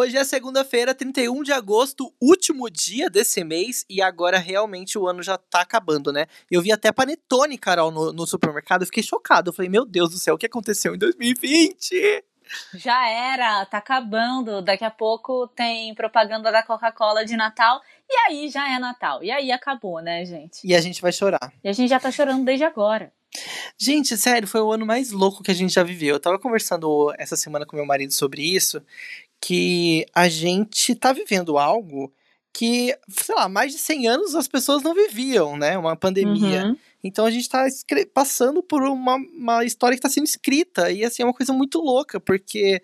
Hoje é segunda-feira, 31 de agosto, último dia desse mês, e agora realmente o ano já tá acabando, né? Eu vi até panetone, Carol, no, no supermercado, eu fiquei chocado. Eu falei, meu Deus do céu, o que aconteceu em 2020? Já era, tá acabando. Daqui a pouco tem propaganda da Coca-Cola de Natal. E aí já é Natal. E aí acabou, né, gente? E a gente vai chorar. E a gente já tá chorando desde agora. Gente, sério, foi o ano mais louco que a gente já viveu. Eu tava conversando essa semana com meu marido sobre isso, que a gente tá vivendo algo que, sei lá, mais de 100 anos as pessoas não viviam, né? Uma pandemia. Uhum. Então a gente tá passando por uma, uma história que tá sendo escrita. E assim, é uma coisa muito louca, porque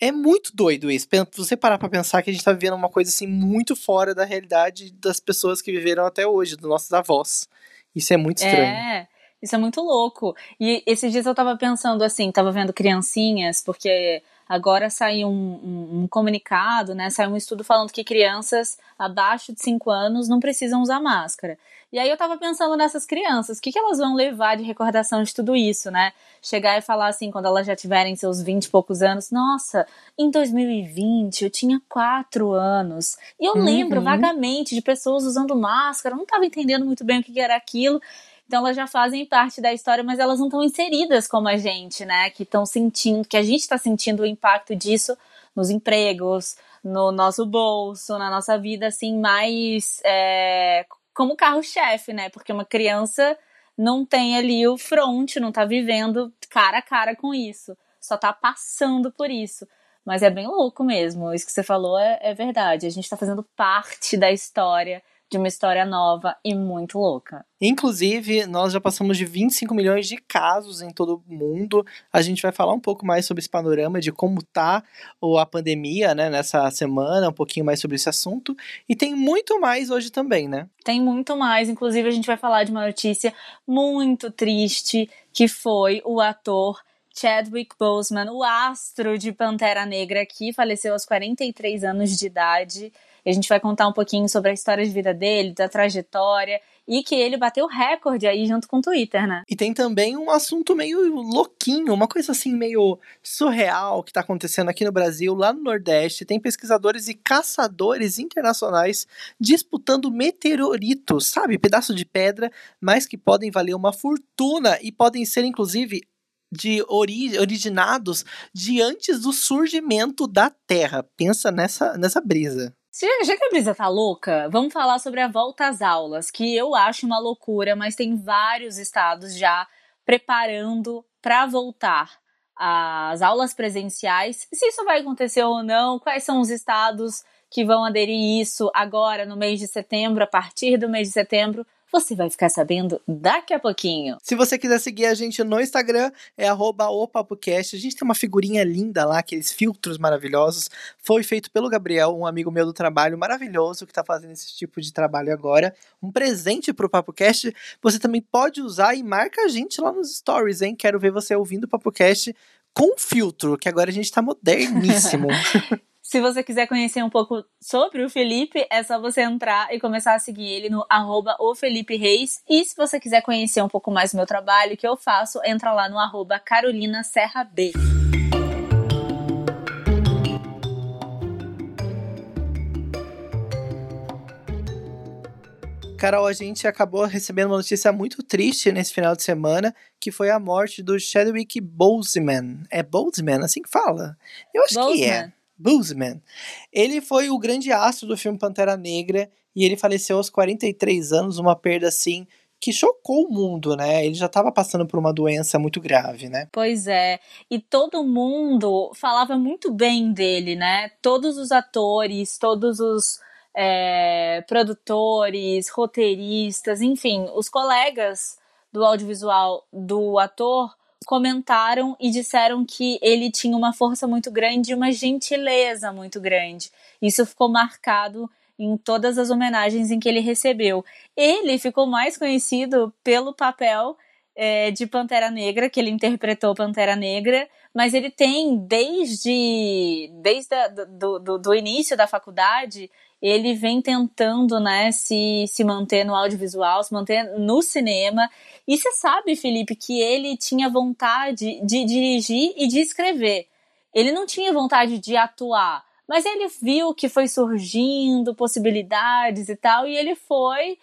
é muito doido isso. Você parar pra pensar que a gente tá vivendo uma coisa assim muito fora da realidade das pessoas que viveram até hoje, dos nossos avós. Isso é muito estranho. É. Isso é muito louco. E esses dias eu tava pensando assim, tava vendo criancinhas, porque agora saiu um, um, um, comunicado, né? Saiu um estudo falando que crianças abaixo de 5 anos não precisam usar máscara. E aí eu tava pensando nessas crianças, o que, que elas vão levar de recordação de tudo isso, né? Chegar e falar assim, quando elas já tiverem seus 20 e poucos anos, nossa, em 2020 eu tinha 4 anos. E eu uhum. lembro vagamente de pessoas usando máscara, não tava entendendo muito bem o que, que era aquilo. Então elas já fazem parte da história, mas elas não estão inseridas como a gente, né? Que estão sentindo, que a gente está sentindo o impacto disso nos empregos, no nosso bolso, na nossa vida, assim, mais é, como carro-chefe, né? Porque uma criança não tem ali o front, não tá vivendo cara a cara com isso, só tá passando por isso. Mas é bem louco mesmo, isso que você falou é, é verdade. A gente tá fazendo parte da história de uma história nova e muito louca. Inclusive, nós já passamos de 25 milhões de casos em todo o mundo. A gente vai falar um pouco mais sobre esse panorama de como tá a pandemia, né, nessa semana, um pouquinho mais sobre esse assunto. E tem muito mais hoje também, né? Tem muito mais. Inclusive, a gente vai falar de uma notícia muito triste que foi o ator Chadwick Boseman, o astro de Pantera Negra, que faleceu aos 43 anos de idade. A gente vai contar um pouquinho sobre a história de vida dele, da trajetória e que ele bateu recorde aí junto com o Twitter, né? E tem também um assunto meio louquinho, uma coisa assim meio surreal que tá acontecendo aqui no Brasil, lá no Nordeste. Tem pesquisadores e caçadores internacionais disputando meteoritos, sabe? Pedaço de pedra, mas que podem valer uma fortuna e podem ser inclusive de ori originados de antes do surgimento da Terra. Pensa nessa, nessa brisa. Já que a brisa tá louca, vamos falar sobre a volta às aulas, que eu acho uma loucura, mas tem vários estados já preparando para voltar às aulas presenciais. Se isso vai acontecer ou não, quais são os estados que vão aderir isso agora no mês de setembro, a partir do mês de setembro? Você vai ficar sabendo daqui a pouquinho. Se você quiser seguir a gente no Instagram, é opapocast. A gente tem uma figurinha linda lá, aqueles filtros maravilhosos. Foi feito pelo Gabriel, um amigo meu do trabalho maravilhoso que está fazendo esse tipo de trabalho agora. Um presente pro PapoCast. Você também pode usar e marca a gente lá nos stories, hein? Quero ver você ouvindo o PapoCast com filtro, que agora a gente tá moderníssimo. Se você quiser conhecer um pouco sobre o Felipe, é só você entrar e começar a seguir ele no arroba Reis. E se você quiser conhecer um pouco mais do meu trabalho, que eu faço, entra lá no arroba Carolina Serra B. Carol, a gente acabou recebendo uma notícia muito triste nesse final de semana, que foi a morte do Chadwick Boseman. É Boseman, assim que fala? Eu acho Boseman. que é. Boseman. Ele foi o grande astro do filme Pantera Negra e ele faleceu aos 43 anos, uma perda assim que chocou o mundo, né? Ele já estava passando por uma doença muito grave, né? Pois é. E todo mundo falava muito bem dele, né? Todos os atores, todos os é, produtores, roteiristas, enfim, os colegas do audiovisual do ator comentaram e disseram que ele tinha uma força muito grande e uma gentileza muito grande. Isso ficou marcado em todas as homenagens em que ele recebeu. Ele ficou mais conhecido pelo papel é, de Pantera Negra, que ele interpretou Pantera Negra, mas ele tem desde, desde a, do, do, do, início da faculdade, ele vem tentando né, se, se manter no audiovisual, se manter no cinema. E você sabe, Felipe, que ele tinha vontade de dirigir e de escrever. Ele não tinha vontade de atuar, mas ele viu que foi surgindo possibilidades e tal, e ele foi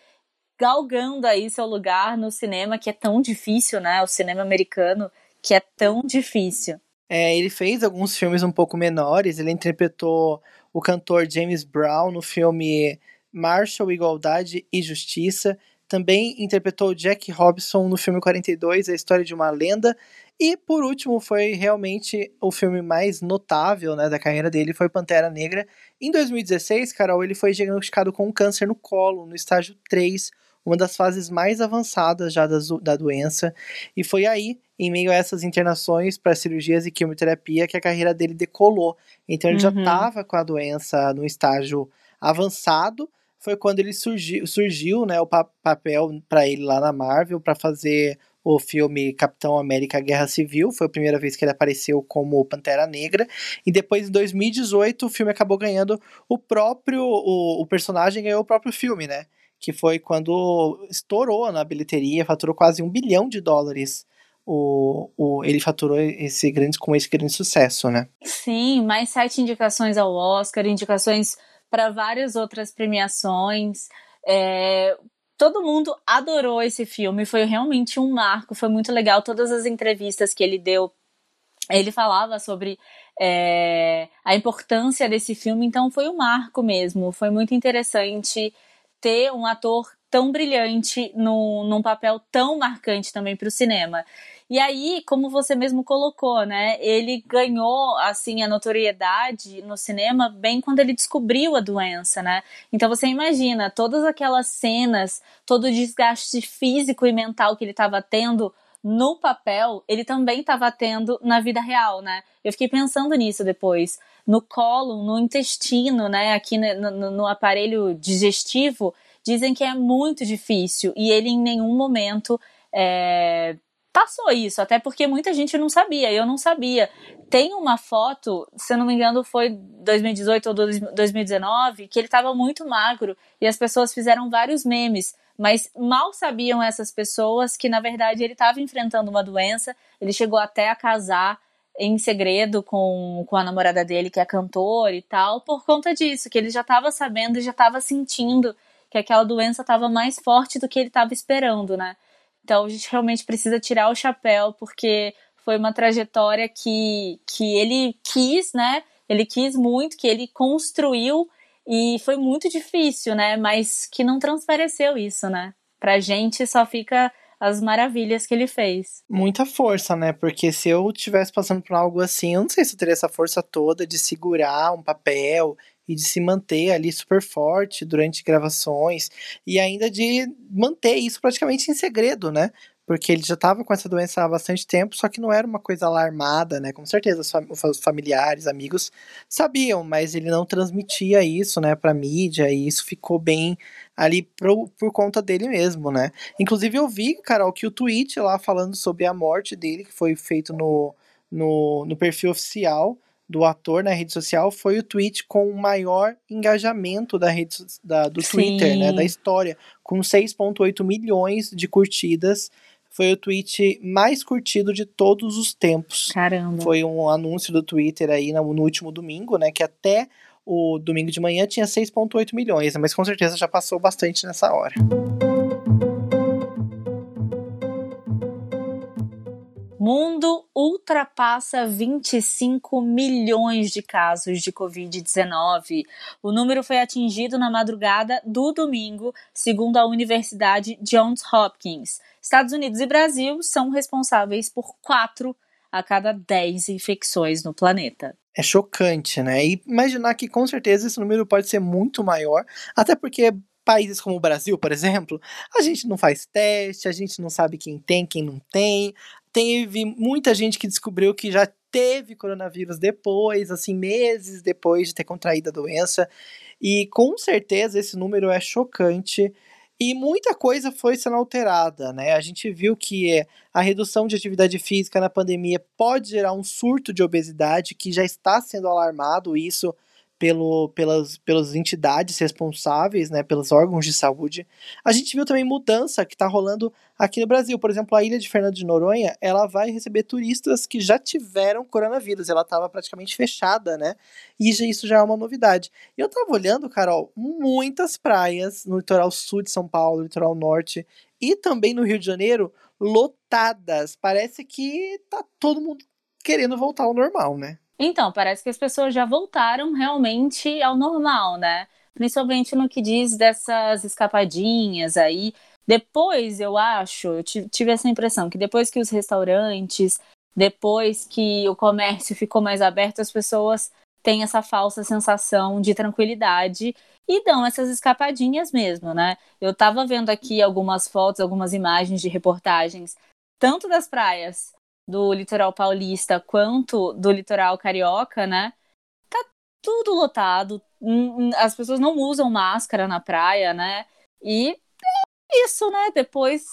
galgando aí seu lugar no cinema, que é tão difícil, né? O cinema americano, que é tão difícil. É, ele fez alguns filmes um pouco menores, ele interpretou o cantor James Brown no filme Marshall, Igualdade e Justiça. Também interpretou Jack Robson no filme 42, A História de uma Lenda. E por último, foi realmente o filme mais notável né, da carreira dele, foi Pantera Negra. Em 2016, Carol, ele foi diagnosticado com um câncer no colo, no estágio 3, uma das fases mais avançadas já da, da doença, e foi aí, em meio a essas internações para cirurgias e quimioterapia, que a carreira dele decolou. Então ele uhum. já estava com a doença no estágio avançado, foi quando ele surgiu, surgiu né, o pa papel para ele lá na Marvel para fazer o filme Capitão América Guerra Civil, foi a primeira vez que ele apareceu como Pantera Negra, e depois em 2018 o filme acabou ganhando o próprio, o, o personagem ganhou o próprio filme, né? que foi quando estourou na bilheteria, faturou quase um bilhão de dólares. O, o, ele faturou esse grande, com esse grande sucesso, né? Sim, mais sete indicações ao Oscar, indicações para várias outras premiações. É, todo mundo adorou esse filme, foi realmente um marco, foi muito legal. Todas as entrevistas que ele deu, ele falava sobre é, a importância desse filme, então foi um marco mesmo, foi muito interessante ter um ator tão brilhante no, num papel tão marcante também para o cinema. E aí, como você mesmo colocou, né, ele ganhou assim a notoriedade no cinema bem quando ele descobriu a doença, né? Então você imagina todas aquelas cenas, todo o desgaste físico e mental que ele estava tendo no papel, ele também estava tendo na vida real, né? Eu fiquei pensando nisso depois no colo, no intestino, né, aqui no, no, aparelho digestivo, dizem que é muito difícil e ele em nenhum momento é, passou isso, até porque muita gente não sabia, eu não sabia. Tem uma foto, se eu não me engano foi 2018 ou 2019, que ele estava muito magro e as pessoas fizeram vários memes, mas mal sabiam essas pessoas que na verdade ele estava enfrentando uma doença, ele chegou até a casar em segredo com, com a namorada dele, que é cantora e tal, por conta disso, que ele já estava sabendo e já estava sentindo que aquela doença estava mais forte do que ele estava esperando, né? Então a gente realmente precisa tirar o chapéu, porque foi uma trajetória que, que ele quis, né? Ele quis muito, que ele construiu e foi muito difícil, né? Mas que não transpareceu isso, né? Pra gente só fica as maravilhas que ele fez. Muita força, né? Porque se eu tivesse passando por algo assim, eu não sei se eu teria essa força toda de segurar um papel e de se manter ali super forte durante gravações e ainda de manter isso praticamente em segredo, né? porque ele já estava com essa doença há bastante tempo, só que não era uma coisa alarmada, né? Com certeza os familiares, amigos sabiam, mas ele não transmitia isso, né, para mídia e isso ficou bem ali pro, por conta dele mesmo, né? Inclusive eu vi, Carol, que o tweet lá falando sobre a morte dele, que foi feito no, no, no perfil oficial do ator na rede social, foi o tweet com o maior engajamento da rede da, do Sim. Twitter, né? Da história, com 6,8 milhões de curtidas foi o tweet mais curtido de todos os tempos. Caramba. Foi um anúncio do Twitter aí no, no último domingo, né? Que até o domingo de manhã tinha 6,8 milhões, mas com certeza já passou bastante nessa hora. Mundo ultrapassa 25 milhões de casos de Covid-19. O número foi atingido na madrugada do domingo, segundo a Universidade Johns Hopkins. Estados Unidos e Brasil são responsáveis por 4 a cada 10 infecções no planeta. É chocante, né? E imaginar que com certeza esse número pode ser muito maior, até porque países como o Brasil, por exemplo, a gente não faz teste, a gente não sabe quem tem, quem não tem. Teve muita gente que descobriu que já teve coronavírus depois, assim, meses depois de ter contraído a doença. E com certeza esse número é chocante E muita coisa foi sendo alterada, né? A gente viu que a redução de atividade física na pandemia pode gerar um surto de obesidade, que já está sendo alarmado isso pelo, pelas, pelas entidades responsáveis, né, pelos órgãos de saúde. A gente viu também mudança que está rolando aqui no Brasil. Por exemplo, a ilha de Fernando de Noronha, ela vai receber turistas que já tiveram coronavírus. Ela estava praticamente fechada, né? E isso já é uma novidade. Eu estava olhando, Carol, muitas praias no litoral sul de São Paulo, litoral norte e também no Rio de Janeiro, lotadas. Parece que tá todo mundo querendo voltar ao normal, né? Então, parece que as pessoas já voltaram realmente ao normal, né? Principalmente no que diz dessas escapadinhas aí. Depois, eu acho, eu tive essa impressão que depois que os restaurantes, depois que o comércio ficou mais aberto, as pessoas têm essa falsa sensação de tranquilidade e dão essas escapadinhas mesmo, né? Eu tava vendo aqui algumas fotos, algumas imagens de reportagens, tanto das praias do litoral paulista quanto do litoral carioca, né? Tá tudo lotado. As pessoas não usam máscara na praia, né? E é isso, né? Depois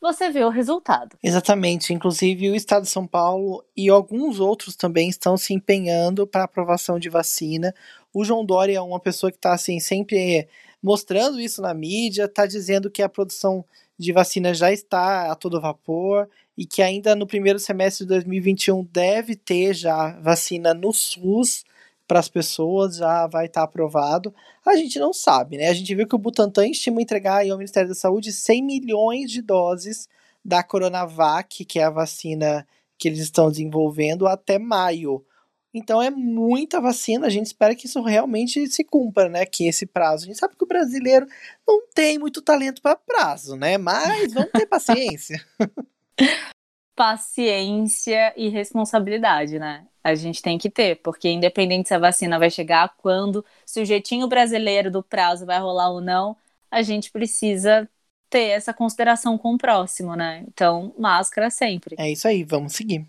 você vê o resultado. Exatamente. Inclusive, o Estado de São Paulo e alguns outros também estão se empenhando para aprovação de vacina. O João Dória é uma pessoa que está assim, sempre mostrando isso na mídia, está dizendo que a produção de vacina já está a todo vapor e que ainda no primeiro semestre de 2021 deve ter já vacina no SUS para as pessoas, já vai estar tá aprovado. A gente não sabe, né? A gente viu que o Butantan estima entregar ao Ministério da Saúde 100 milhões de doses da Coronavac, que é a vacina que eles estão desenvolvendo, até maio. Então é muita vacina, a gente espera que isso realmente se cumpra, né? Que esse prazo. A gente sabe que o brasileiro não tem muito talento para prazo, né? Mas vamos ter paciência. Paciência e responsabilidade, né? A gente tem que ter, porque independente se a vacina vai chegar quando, se o jeitinho brasileiro do prazo vai rolar ou não, a gente precisa ter essa consideração com o próximo, né? Então, máscara sempre. É isso aí, vamos seguir.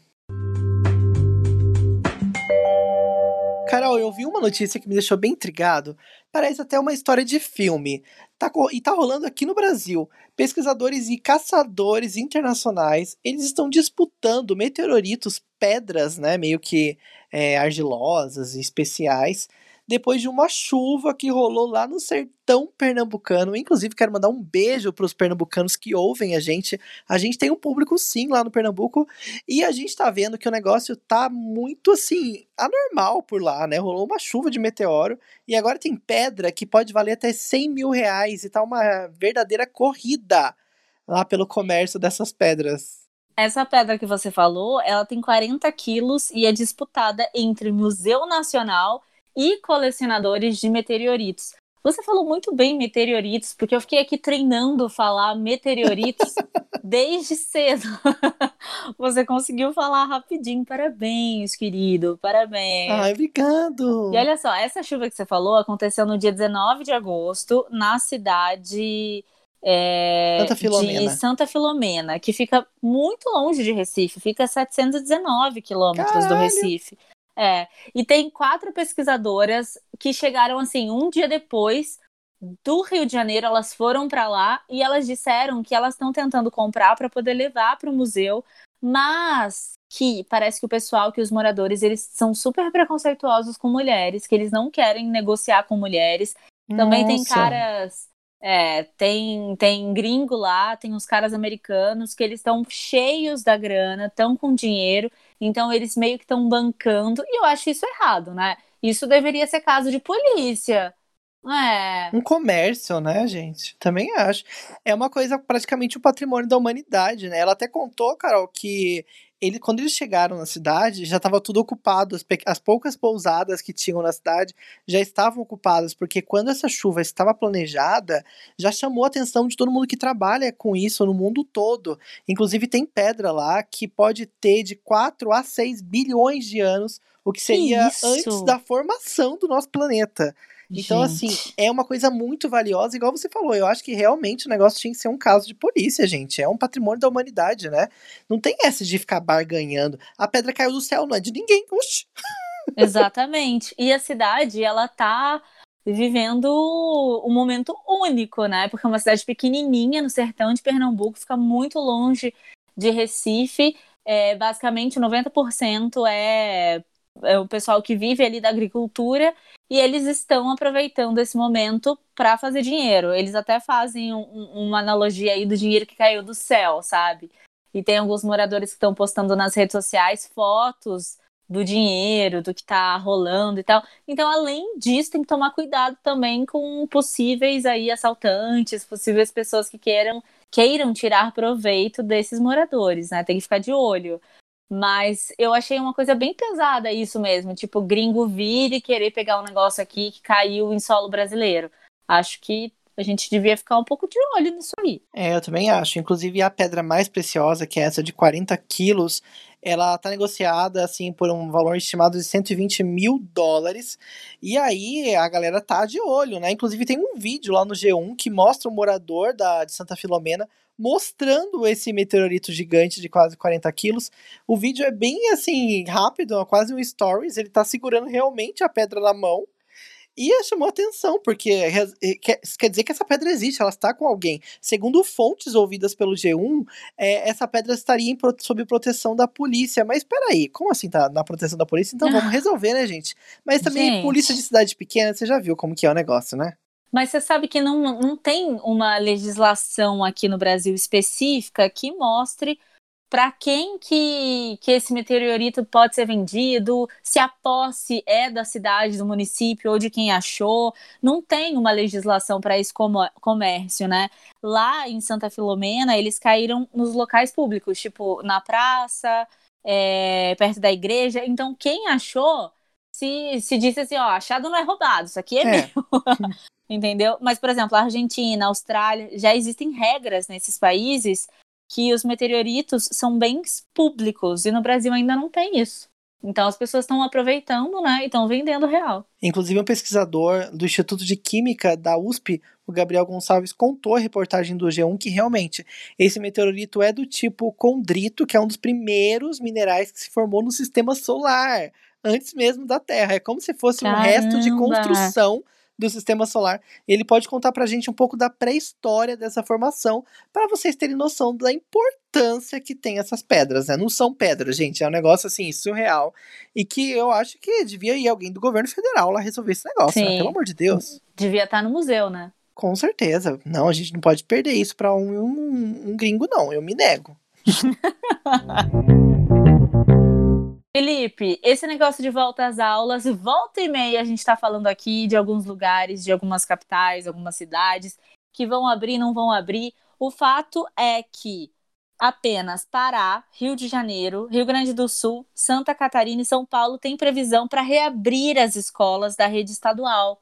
Carol, eu vi uma notícia que me deixou bem intrigado. Parece até uma história de filme. Tá, e tá rolando aqui no Brasil. Pesquisadores e caçadores internacionais, eles estão disputando meteoritos, pedras, né, meio que é, argilosas e especiais, depois de uma chuva que rolou lá no sertão pernambucano. Inclusive, quero mandar um beijo para os pernambucanos que ouvem a gente. A gente tem um público sim lá no Pernambuco e a gente tá vendo que o negócio tá muito assim, anormal por lá, né? Rolou uma chuva de meteoro e agora tem pedra que pode valer até 100 mil reais e tá uma verdadeira corrida lá pelo comércio dessas pedras. Essa pedra que você falou, ela tem 40 quilos e é disputada entre Museu Nacional e colecionadores de meteoritos. Você falou muito bem meteoritos, porque eu fiquei aqui treinando falar meteoritos desde cedo. Você conseguiu falar rapidinho. Parabéns, querido. Parabéns. Ai, obrigado. E olha só, essa chuva que você falou aconteceu no dia 19 de agosto, na cidade é, Santa de Santa Filomena, que fica muito longe de Recife, fica a 719 quilômetros do Recife. É, e tem quatro pesquisadoras que chegaram assim um dia depois do Rio de Janeiro, elas foram para lá e elas disseram que elas estão tentando comprar para poder levar para o museu, mas que parece que o pessoal, que os moradores, eles são super preconceituosos com mulheres, que eles não querem negociar com mulheres. Também Nossa. tem caras é, tem, tem gringo lá, tem os caras americanos que eles estão cheios da grana, estão com dinheiro, então eles meio que estão bancando, e eu acho isso errado, né? Isso deveria ser caso de polícia. É. Um comércio, né, gente? Também acho. É uma coisa praticamente o patrimônio da humanidade, né? Ela até contou, Carol, que ele, quando eles chegaram na cidade, já estava tudo ocupado. As, as, poucas pousadas que tinham na cidade já estavam ocupadas, porque quando essa chuva estava planejada, já chamou a atenção de todo mundo que trabalha com isso no mundo todo. Inclusive, tem pedra lá que pode ter de 4 a 6 bilhões de anos, o que seria que antes da formação do nosso planeta. Então, assim, gente. assim, é uma coisa muito valiosa, igual você falou. Eu acho que realmente o negócio tinha que ser um caso de polícia, gente. É um patrimônio da humanidade, né? Não tem essa de ficar barganhando. A pedra caiu do céu, não é de ninguém. Oxi. Exatamente. E a cidade, ela tá vivendo um momento único, né? Porque é uma cidade pequenininha no sertão de Pernambuco, fica muito longe de Recife. É, basicamente, 90% é, é o pessoal que vive ali da agricultura e eles estão aproveitando esse momento para fazer dinheiro. Eles até fazem um, uma analogia aí do dinheiro que caiu do céu, sabe? E tem alguns moradores que estão postando nas redes sociais fotos do dinheiro, do que está rolando e tal. Então, além disso, tem que tomar cuidado também com possíveis aí assaltantes, possíveis pessoas que queiram queiram tirar proveito desses moradores, né? Tem que ficar de olho. Mas eu achei uma coisa bem pesada isso mesmo, tipo, gringo vir e querer pegar um negócio aqui que caiu em solo brasileiro. Acho que a gente devia ficar um pouco de olho nisso aí. É, eu também acho. Inclusive, a pedra mais preciosa, que é essa de 40 quilos, ela tá negociada, assim, por um valor estimado de 120 mil dólares. E aí, a galera tá de olho, né? Inclusive, tem um vídeo lá no G1 que mostra o morador da, de Santa Filomena mostrando esse meteorito gigante de quase 40 quilos. O vídeo é bem, assim, rápido, quase um stories. Ele tá segurando realmente a pedra na mão. E chamou atenção, porque quer dizer que essa pedra existe, ela está com alguém. Segundo fontes ouvidas pelo G1, é, essa pedra estaria sob proteção da polícia. Mas peraí, como assim tá na proteção da polícia? Então vamos resolver, né, gente? Mas também gente. polícia de cidade pequena, você já viu como que é o negócio, né? Mas você sabe que não, não tem uma legislação aqui no Brasil específica que mostre para quem que, que esse meteorito pode ser vendido, se a posse é da cidade, do município ou de quem achou. Não tem uma legislação para esse comércio, né? Lá em Santa Filomena, eles caíram nos locais públicos, tipo na praça, é, perto da igreja. Então, quem achou se, se disse assim, ó, achado não é roubado, isso aqui é, é. meu. Entendeu? Mas, por exemplo, a Argentina, a Austrália, já existem regras nesses países que os meteoritos são bens públicos e no Brasil ainda não tem isso. Então as pessoas estão aproveitando, né, e estão vendendo real. Inclusive um pesquisador do Instituto de Química da USP, o Gabriel Gonçalves, contou a reportagem do G1 que realmente esse meteorito é do tipo condrito, que é um dos primeiros minerais que se formou no sistema solar, antes mesmo da Terra. É como se fosse Caramba. um resto de construção do sistema solar. Ele pode contar pra gente um pouco da pré-história dessa formação, para vocês terem noção da importância que tem essas pedras, né? Não são pedras, gente, é um negócio assim surreal e que eu acho que devia ir alguém do governo federal lá resolver esse negócio, né? Pelo amor de Deus. Devia estar no museu, né? Com certeza. Não, a gente não pode perder isso para um, um, um gringo, não. Eu me nego. Felipe, esse negócio de volta às aulas, volta e meia a gente está falando aqui de alguns lugares, de algumas capitais, algumas cidades que vão abrir, não vão abrir. O fato é que apenas Pará, Rio de Janeiro, Rio Grande do Sul, Santa Catarina e São Paulo têm previsão para reabrir as escolas da rede estadual.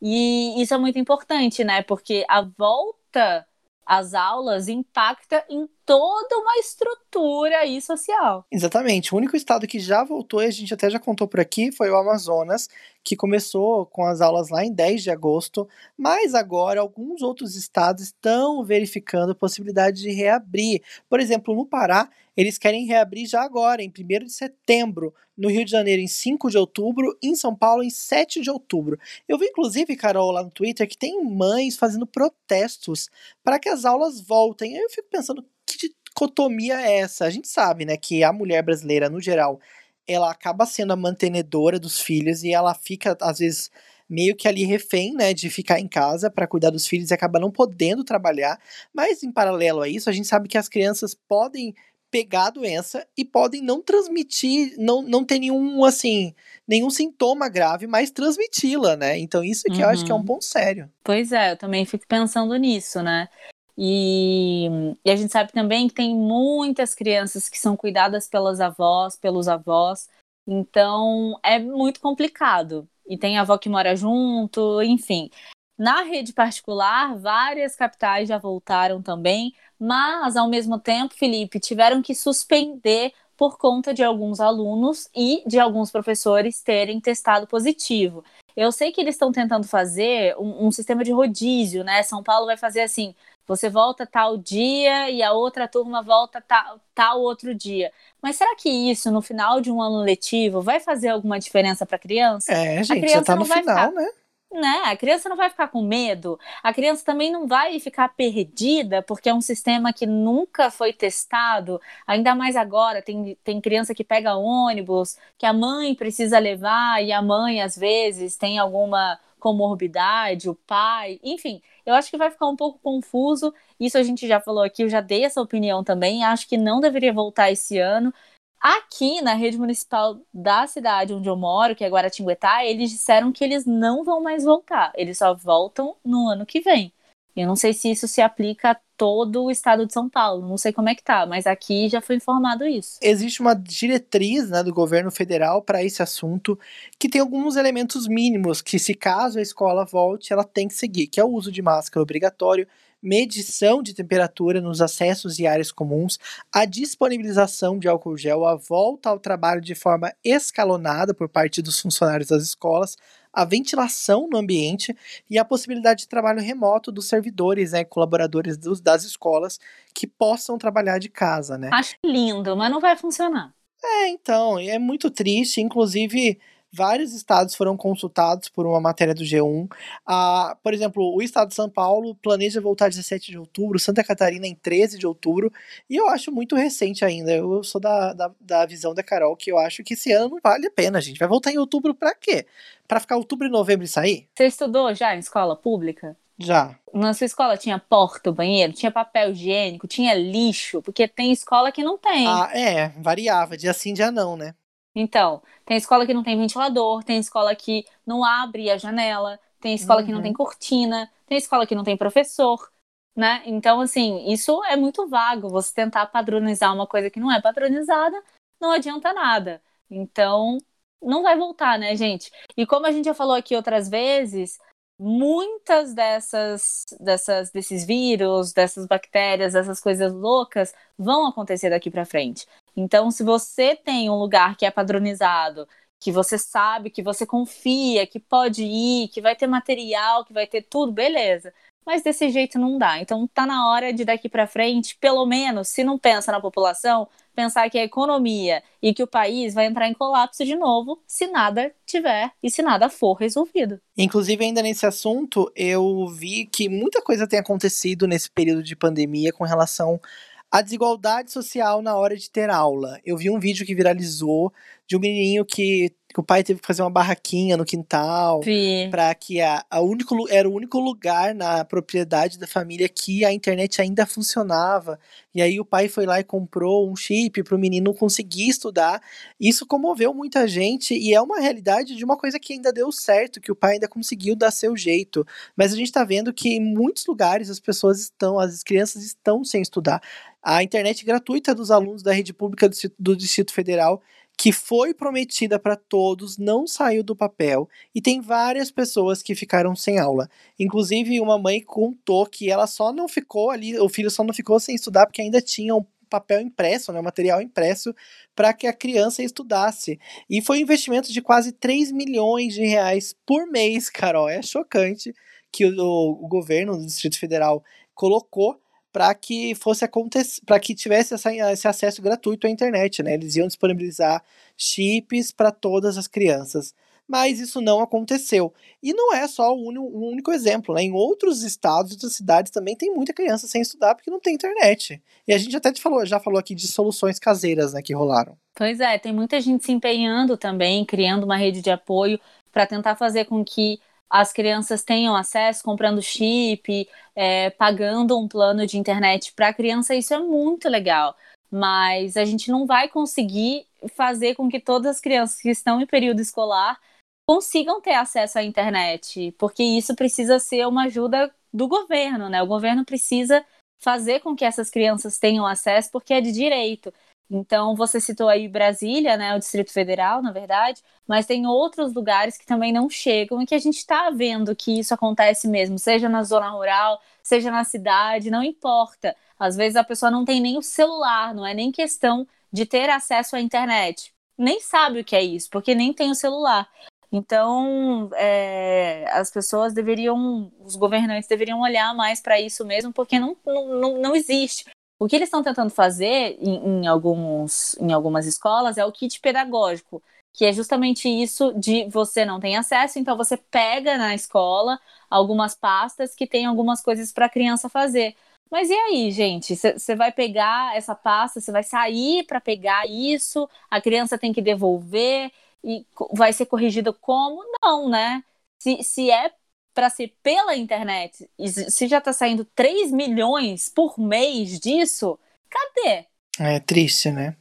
E isso é muito importante, né? Porque a volta às aulas impacta em toda uma estrutura aí social. Exatamente. O único estado que já voltou, e a gente até já contou por aqui, foi o Amazonas, que começou com as aulas lá em 10 de agosto, mas agora alguns outros estados estão verificando a possibilidade de reabrir. Por exemplo, no Pará, eles querem reabrir já agora, em 1 de setembro, no Rio de Janeiro em 5 de outubro, em São Paulo em 7 de outubro. Eu vi inclusive, Carol, lá no Twitter, que tem mães fazendo protestos para que as aulas voltem. Eu fico pensando, que dicotomia é essa? A gente sabe, né, que a mulher brasileira, no geral, ela acaba sendo a mantenedora dos filhos e ela fica, às vezes, meio que ali refém, né, de ficar em casa para cuidar dos filhos e acaba não podendo trabalhar. Mas, em paralelo a isso, a gente sabe que as crianças podem pegar a doença e podem não transmitir, não, não ter nenhum, assim, nenhum sintoma grave, mas transmiti-la, né? Então isso que uhum. eu acho que é um uhum. ponto sério. Pois é, eu também fico pensando nisso, né? E, e, a gente sabe também que tem muitas crianças que são cuidadas pelas avós, pelos avós, então é muito complicado. E tem avó que mora junto, enfim. Na rede particular, várias capitais já voltaram também, mas ao mesmo tempo, Felipe, tiveram que suspender por conta de alguns alunos e de alguns professores terem testado positivo. Eu sei que eles estão tentando fazer um, um sistema de rodízio, né? São Paulo vai fazer assim: você volta tal dia e a outra turma volta tal, tal outro dia. Mas será que isso, no final de um ano letivo, vai fazer alguma diferença para a criança? É, gente, já tá no final, ficar... né? né? A criança não vai ficar com medo, a criança também não vai ficar perdida, porque é um sistema que nunca foi testado, ainda mais agora. Tem, tem criança que pega ônibus, que a mãe precisa levar, e a mãe, às vezes, tem alguma comorbidade, o pai, enfim, eu acho que vai ficar um pouco confuso. Isso a gente já falou aqui, eu já dei essa opinião também. Acho que não deveria voltar esse ano. Aqui na rede municipal da cidade onde eu moro, que é Guaratinguetá, eles disseram que eles não vão mais voltar. Eles só voltam no ano que vem. Eu não sei se isso se aplica a todo o estado de São Paulo, não sei como é que tá, mas aqui já foi informado isso. Existe uma diretriz né, do governo federal para esse assunto que tem alguns elementos mínimos que, se caso a escola volte, ela tem que seguir, que é o uso de máscara obrigatório, medição de temperatura nos acessos e áreas comuns, a disponibilização de álcool gel, a volta ao trabalho de forma escalonada por parte dos funcionários das escolas, a ventilação no ambiente e a possibilidade de trabalho remoto dos servidores, né, colaboradores dos, das escolas que possam trabalhar de casa, né? Acho lindo, mas não vai funcionar. É, então, é muito triste, inclusive Vários estados foram consultados por uma matéria do G1. Ah, por exemplo, o estado de São Paulo planeja voltar 17 de outubro, Santa Catarina em 13 de outubro, e eu acho muito recente ainda. Eu sou da, da, da visão da Carol que eu acho que esse ano não vale a pena, gente. Vai voltar em outubro pra quê? Pra ficar outubro e novembro e sair? Você estudou já em escola pública? Já. Na sua escola tinha porta, banheiro, tinha papel higiênico, tinha lixo, porque tem escola que não tem. Ah, é, variava, dia sim, dia não, né? Então, tem escola que não tem ventilador, tem escola que não abre a janela, tem escola uhum. que não tem uhum. cortina, tem escola que não tem professor, né? Então, assim, isso é muito vago. Você tentar padronizar uma coisa que não é padronizada, não adianta nada. Então, não vai voltar, né, gente? E como a gente já falou aqui outras vezes, muitas dessas, dessas desses vírus, dessas bactérias, dessas coisas loucas vão acontecer daqui para frente. Então, se você tem um lugar que é padronizado, que você sabe, que você confia, que pode ir, que vai ter material, que vai ter tudo, beleza. Mas desse jeito não dá. Então tá na hora de daqui para frente, pelo menos, se não pensa na população, pensar que a economia e que o país vai entrar em colapso de novo se nada tiver e se nada for resolvido. Inclusive, ainda nesse assunto, eu vi que muita coisa tem acontecido nesse período de pandemia com relação a desigualdade social na hora de ter aula. Eu vi um vídeo que viralizou de um menininho que, que o pai teve que fazer uma barraquinha no quintal para que a, a único, era o único lugar na propriedade da família que a internet ainda funcionava. E aí o pai foi lá e comprou um chip para o menino conseguir estudar. Isso comoveu muita gente e é uma realidade de uma coisa que ainda deu certo, que o pai ainda conseguiu dar seu jeito. Mas a gente está vendo que em muitos lugares as pessoas estão, as crianças estão sem estudar. A internet gratuita dos alunos da rede pública do Distrito Federal que foi prometida para todos, não saiu do papel e tem várias pessoas que ficaram sem aula. Inclusive, uma mãe contou que ela só não ficou ali, o filho só não ficou sem estudar porque ainda tinha um papel impresso, né, material impresso, para que a criança estudasse. E foi um investimento de quase 3 milhões de reais por mês, Carol. É chocante que o, o governo do Distrito Federal colocou para que fosse para que tivesse essa, esse acesso gratuito à internet, né? Eles iam disponibilizar chips para todas as crianças. Mas isso não aconteceu. E não é só o único, o único exemplo, né? Em outros estados, outras cidades também tem muita criança sem estudar porque não tem internet. E a gente até falou, já falou aqui de soluções caseiras, né, que rolaram. Pois é, tem muita gente se empenhando também, criando uma rede de apoio para tentar fazer com que as crianças tenham acesso, comprando chip, é, pagando um plano de internet para a criança, isso é muito legal. Mas a gente não vai conseguir fazer com que todas as crianças que estão em período escolar consigam ter acesso à internet, porque isso precisa ser uma ajuda do governo, né? O governo precisa fazer com que essas crianças tenham acesso, porque é de direito. Então, você citou aí Brasília, né, o Distrito Federal, na verdade, mas tem outros lugares que também não chegam e que a gente está vendo que isso acontece mesmo, seja na zona rural, seja na cidade, não importa. Às vezes a pessoa não tem nem o celular, não é nem questão de ter acesso à internet. Nem sabe o que é isso, porque nem tem o celular. Então, é, as pessoas deveriam, os governantes deveriam olhar mais para isso mesmo, porque não, não, não existe. O que eles estão tentando fazer em, em, alguns, em algumas escolas é o kit pedagógico, que é justamente isso de você não tem acesso, então você pega na escola algumas pastas que tem algumas coisas para a criança fazer. Mas e aí, gente? Você vai pegar essa pasta, você vai sair para pegar isso, a criança tem que devolver e vai ser corrigida como? Não, né? Se, se é para ser pela internet, e se já está saindo 3 milhões por mês disso, cadê? É triste, né?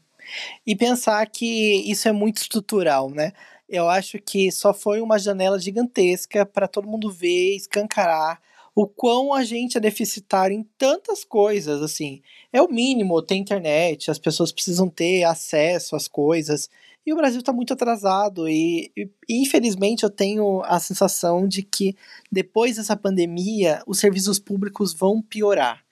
E pensar que isso é muito estrutural, né? Eu acho que só foi uma janela gigantesca para todo mundo ver, escancarar o quão a gente é deficitário em tantas coisas, assim. É o mínimo ter internet, as pessoas precisam ter acesso às coisas. E o Brasil está muito atrasado e, e, infelizmente eu tenho a sensação de que depois dessa pandemia os serviços públicos vão piorar.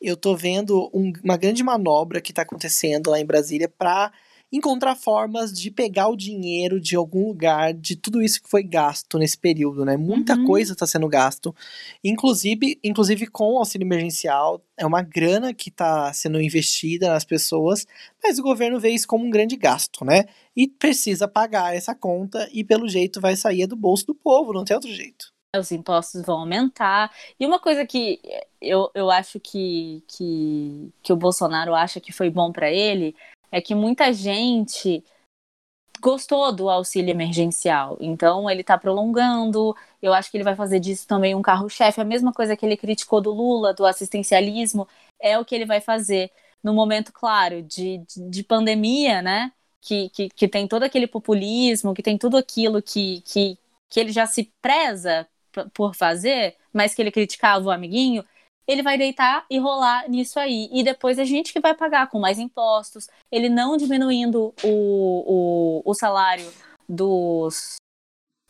Eu tô vendo um, uma grande manobra que está acontecendo lá em Brasília para encontrar formas de pegar o dinheiro de algum lugar, de tudo isso que foi gasto nesse período, né? Muita uhum. coisa está sendo gasto, inclusive, inclusive com o auxílio emergencial, é uma grana que está sendo investida nas pessoas, mas o governo vê isso como um grande gasto, né? E precisa pagar essa conta e pelo jeito vai sair do bolso do povo, não tem outro jeito os impostos vão aumentar. E uma coisa que eu, eu acho que, que, que o Bolsonaro acha que foi bom para ele é que muita gente gostou do auxílio emergencial. Então ele está prolongando. Eu acho que ele vai fazer disso também um carro-chefe. A mesma coisa que ele criticou do Lula, do assistencialismo, é o que ele vai fazer no momento, claro, de, de, de pandemia, né? Que, que, que tem todo aquele populismo, que tem tudo aquilo que, que, que ele já se preza por fazer, mas que ele criticava o amiguinho, ele vai deitar e rolar nisso aí. E depois a gente que vai pagar com mais impostos, ele não diminuindo o, o, o salário dos,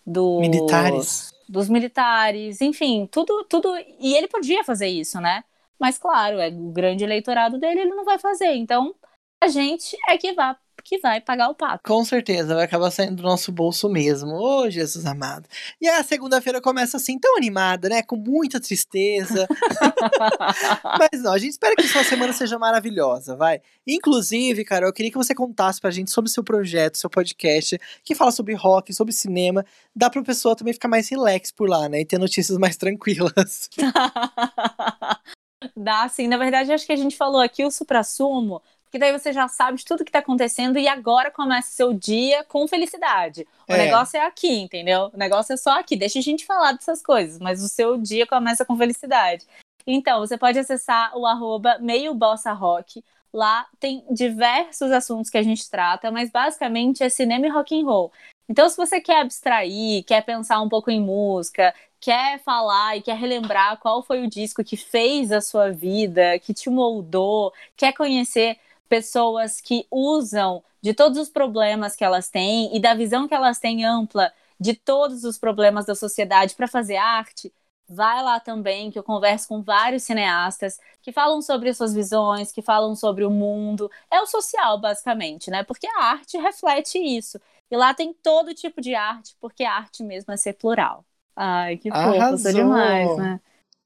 dos militares. Dos militares, enfim, tudo, tudo. E ele podia fazer isso, né? Mas claro, é o grande eleitorado dele, ele não vai fazer. Então, a gente é que vai que vai pagar o pato. Com certeza, vai acabar saindo do nosso bolso mesmo. Ô, oh, Jesus amado. E a segunda-feira começa assim, tão animada, né? Com muita tristeza. Mas não, a gente espera que sua semana seja maravilhosa, vai. Inclusive, cara, eu queria que você contasse pra gente sobre o seu projeto, seu podcast, que fala sobre rock, sobre cinema. Dá pra pessoa também ficar mais relax por lá, né? E ter notícias mais tranquilas. Dá, sim. Na verdade, acho que a gente falou aqui o supra-sumo que daí você já sabe de tudo que tá acontecendo e agora começa seu dia com felicidade. O é. negócio é aqui, entendeu? O negócio é só aqui. Deixa a gente falar dessas coisas, mas o seu dia começa com felicidade. Então, você pode acessar o arroba meio bossa rock. Lá tem diversos assuntos que a gente trata, mas basicamente é cinema e rock and roll. Então, se você quer abstrair, quer pensar um pouco em música, quer falar e quer relembrar qual foi o disco que fez a sua vida, que te moldou, quer conhecer pessoas que usam de todos os problemas que elas têm e da visão que elas têm ampla de todos os problemas da sociedade para fazer arte, vai lá também, que eu converso com vários cineastas que falam sobre as suas visões, que falam sobre o mundo. É o social, basicamente, né? Porque a arte reflete isso. E lá tem todo tipo de arte, porque a arte mesmo é ser plural. Ai, que fofo, demais, né?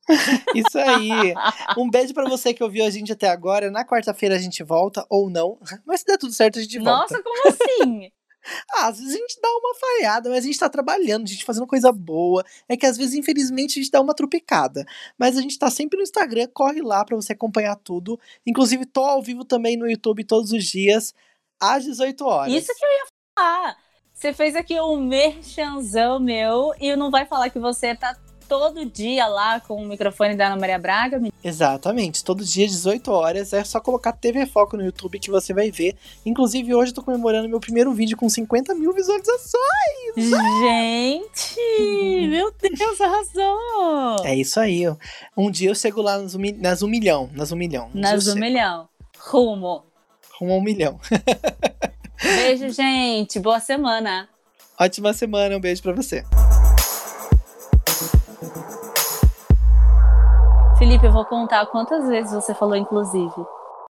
Isso aí. Um beijo para você que ouviu a gente até agora. Na quarta-feira a gente volta, ou não. Mas se der tudo certo, a gente volta. Nossa, como assim? ah, às vezes a gente dá uma falhada, mas a gente tá trabalhando, a gente fazendo coisa boa. É que às vezes, infelizmente, a gente dá uma tropicada. Mas a gente tá sempre no Instagram, corre lá para você acompanhar tudo. Inclusive, tô ao vivo também no YouTube todos os dias, às 18 horas. Isso que eu ia falar. Você fez aqui um merchanzão meu e não vai falar que você tá todo dia lá com o microfone da Ana Maria Braga? Exatamente, todo dia, 18 horas. É só colocar TV Foco no YouTube que você vai ver. Inclusive, hoje eu tô comemorando meu primeiro vídeo com 50 mil visualizações. Gente! meu Deus, arrasou! É isso aí. Um dia eu chego lá nas, um, nas um milhão. Nas um milhão. Um nas um milhão. Rumo. Rumo a um milhão. Beijo, gente. Boa semana. Ótima semana. Um beijo para você. Felipe, eu vou contar quantas vezes você falou inclusive.